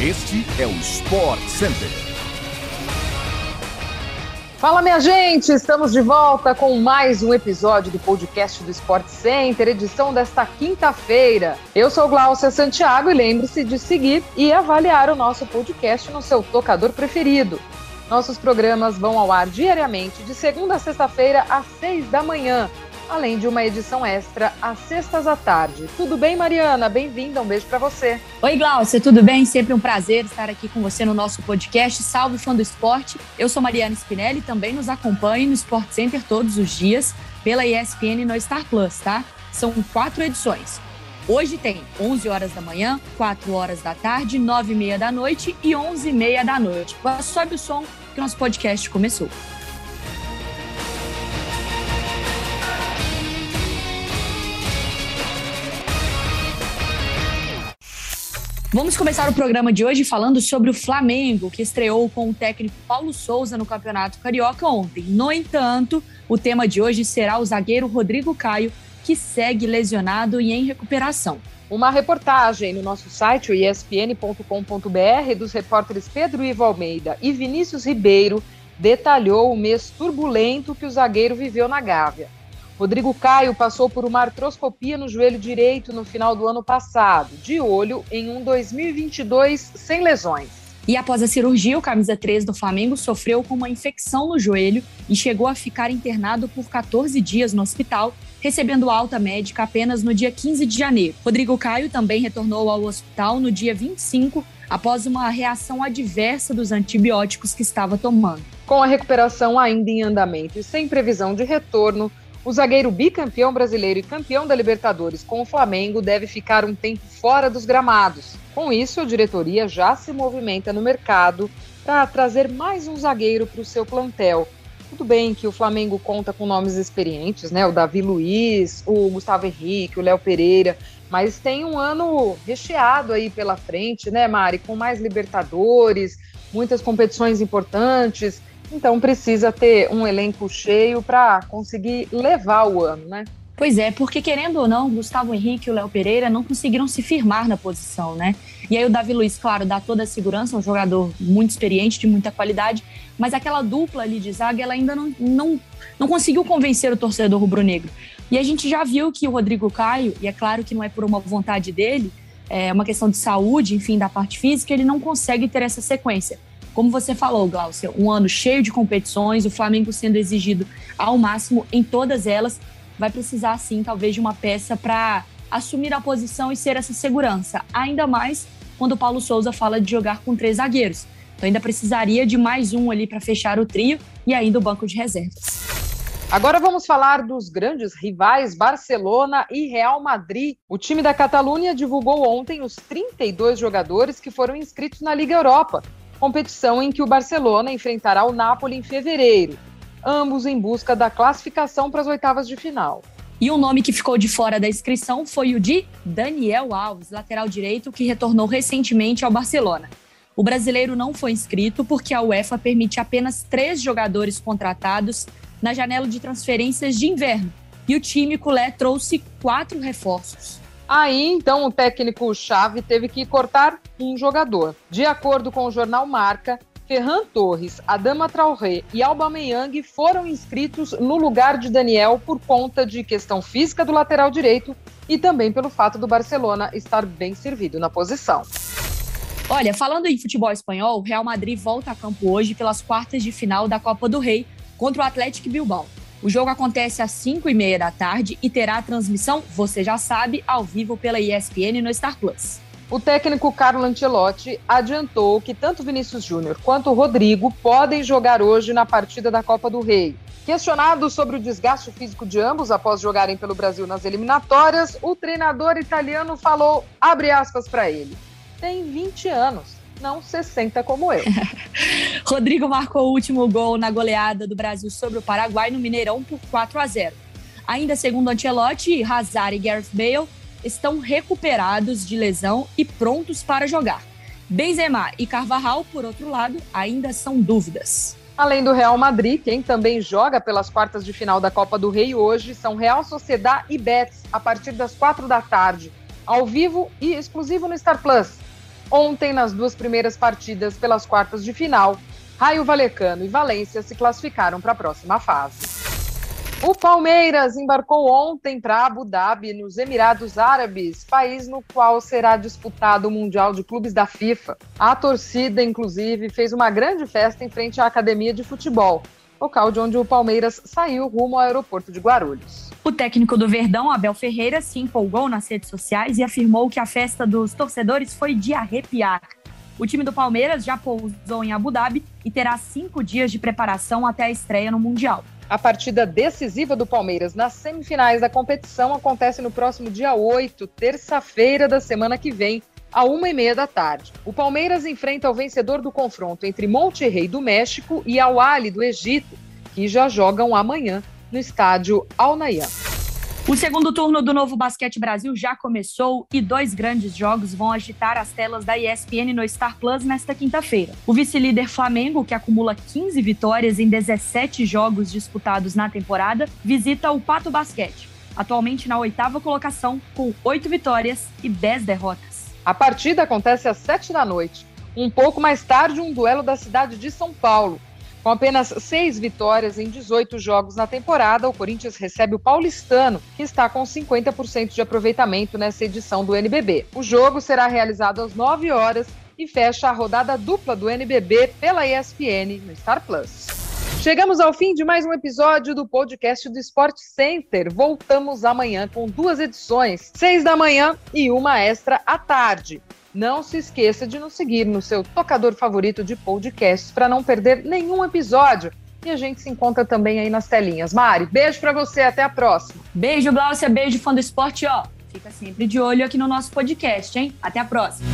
Este é o Sport Center. Fala, minha gente! Estamos de volta com mais um episódio do podcast do Sport Center, edição desta quinta-feira. Eu sou Glaucia Santiago e lembre-se de seguir e avaliar o nosso podcast no seu tocador preferido. Nossos programas vão ao ar diariamente, de segunda a sexta-feira, às seis da manhã além de uma edição extra às sextas à tarde. Tudo bem, Mariana? Bem-vinda, um beijo para você. Oi, Glaucia, tudo bem? Sempre um prazer estar aqui com você no nosso podcast Salve Fã do Esporte. Eu sou Mariana Spinelli também nos acompanhe no Sport Center todos os dias pela ESPN no Star Plus, tá? São quatro edições. Hoje tem 11 horas da manhã, 4 horas da tarde, 9 e meia da noite e 11 e meia da noite. Sobe o som que nosso podcast começou. Vamos começar o programa de hoje falando sobre o Flamengo, que estreou com o técnico Paulo Souza no Campeonato Carioca ontem. No entanto, o tema de hoje será o zagueiro Rodrigo Caio, que segue lesionado e em recuperação. Uma reportagem no nosso site, espn.com.br, dos repórteres Pedro Ivo Almeida e Vinícius Ribeiro, detalhou o mês turbulento que o zagueiro viveu na Gávea. Rodrigo Caio passou por uma artroscopia no joelho direito no final do ano passado, de olho em um 2022 sem lesões. E após a cirurgia, o camisa 3 do Flamengo sofreu com uma infecção no joelho e chegou a ficar internado por 14 dias no hospital, recebendo alta médica apenas no dia 15 de janeiro. Rodrigo Caio também retornou ao hospital no dia 25, após uma reação adversa dos antibióticos que estava tomando. Com a recuperação ainda em andamento e sem previsão de retorno, o zagueiro bicampeão brasileiro e campeão da Libertadores com o Flamengo deve ficar um tempo fora dos gramados. Com isso, a diretoria já se movimenta no mercado para trazer mais um zagueiro para o seu plantel. Tudo bem que o Flamengo conta com nomes experientes, né? O Davi Luiz, o Gustavo Henrique, o Léo Pereira, mas tem um ano recheado aí pela frente, né, Mari? Com mais Libertadores, muitas competições importantes. Então precisa ter um elenco cheio para conseguir levar o ano, né? Pois é, porque querendo ou não, Gustavo Henrique e o Léo Pereira não conseguiram se firmar na posição, né? E aí o Davi Luiz, claro, dá toda a segurança, um jogador muito experiente, de muita qualidade, mas aquela dupla ali de zaga, ela ainda não, não, não conseguiu convencer o torcedor rubro-negro. E a gente já viu que o Rodrigo Caio, e é claro que não é por uma vontade dele, é uma questão de saúde, enfim, da parte física, ele não consegue ter essa sequência. Como você falou, Glaucia, um ano cheio de competições, o Flamengo sendo exigido ao máximo em todas elas, vai precisar sim, talvez, de uma peça para assumir a posição e ser essa segurança. Ainda mais quando o Paulo Souza fala de jogar com três zagueiros. Então ainda precisaria de mais um ali para fechar o trio e ainda o banco de reservas. Agora vamos falar dos grandes rivais Barcelona e Real Madrid. O time da Catalunha divulgou ontem os 32 jogadores que foram inscritos na Liga Europa competição em que o Barcelona enfrentará o Napoli em fevereiro, ambos em busca da classificação para as oitavas de final. E um nome que ficou de fora da inscrição foi o de Daniel Alves, lateral direito, que retornou recentemente ao Barcelona. O brasileiro não foi inscrito porque a UEFA permite apenas três jogadores contratados na janela de transferências de inverno. E o time culé trouxe quatro reforços. Aí, então, o técnico chave teve que cortar um jogador. De acordo com o jornal Marca, Ferran Torres, Adama Traoré e Aubameyang foram inscritos no lugar de Daniel por conta de questão física do lateral direito e também pelo fato do Barcelona estar bem servido na posição. Olha, falando em futebol espanhol, o Real Madrid volta a campo hoje pelas quartas de final da Copa do Rei contra o Atlético Bilbao. O jogo acontece às 5 e meia da tarde e terá transmissão, você já sabe, ao vivo pela ESPN no Star Plus. O técnico Carlo Ancelotti adiantou que tanto Vinícius Júnior quanto Rodrigo podem jogar hoje na partida da Copa do Rei. Questionado sobre o desgaste físico de ambos após jogarem pelo Brasil nas eliminatórias, o treinador italiano falou, abre aspas para ele, tem 20 anos não 60 como eu. Rodrigo marcou o último gol na goleada do Brasil sobre o Paraguai no Mineirão por 4 a 0. Ainda segundo Ancelotti, Hazard e Gareth Bale estão recuperados de lesão e prontos para jogar. Benzema e Carvajal, por outro lado, ainda são dúvidas. Além do Real Madrid, quem também joga pelas quartas de final da Copa do Rei hoje são Real Sociedad e Betis, a partir das quatro da tarde, ao vivo e exclusivo no Star Plus. Ontem, nas duas primeiras partidas pelas quartas de final, Raio Valecano e Valência se classificaram para a próxima fase. O Palmeiras embarcou ontem para Abu Dhabi, nos Emirados Árabes, país no qual será disputado o Mundial de Clubes da FIFA. A torcida, inclusive, fez uma grande festa em frente à academia de futebol, local de onde o Palmeiras saiu rumo ao aeroporto de Guarulhos. O técnico do Verdão, Abel Ferreira, se empolgou nas redes sociais e afirmou que a festa dos torcedores foi de arrepiar. O time do Palmeiras já pousou em Abu Dhabi e terá cinco dias de preparação até a estreia no Mundial. A partida decisiva do Palmeiras nas semifinais da competição acontece no próximo dia 8, terça-feira da semana que vem, à uma e meia da tarde. O Palmeiras enfrenta o vencedor do confronto entre Monterrey do México e Al Ahly do Egito, que já jogam amanhã no estádio Al Nayyan. O segundo turno do Novo Basquete Brasil já começou e dois grandes jogos vão agitar as telas da ESPN no Star Plus nesta quinta-feira. O vice-líder Flamengo, que acumula 15 vitórias em 17 jogos disputados na temporada, visita o Pato Basquete, atualmente na oitava colocação, com oito vitórias e 10 derrotas. A partida acontece às 7 da noite. Um pouco mais tarde, um duelo da cidade de São Paulo. Com apenas seis vitórias em 18 jogos na temporada, o Corinthians recebe o Paulistano, que está com 50% de aproveitamento nessa edição do NBB. O jogo será realizado às 9 horas e fecha a rodada dupla do NBB pela ESPN no Star Plus. Chegamos ao fim de mais um episódio do podcast do Sport Center. Voltamos amanhã com duas edições, seis da manhã e uma extra à tarde. Não se esqueça de nos seguir no seu tocador favorito de podcasts para não perder nenhum episódio. E a gente se encontra também aí nas telinhas. Mari, beijo para você, até a próxima. Beijo, Glaucia, beijo fã do esporte, ó. Fica sempre de olho aqui no nosso podcast, hein? Até a próxima.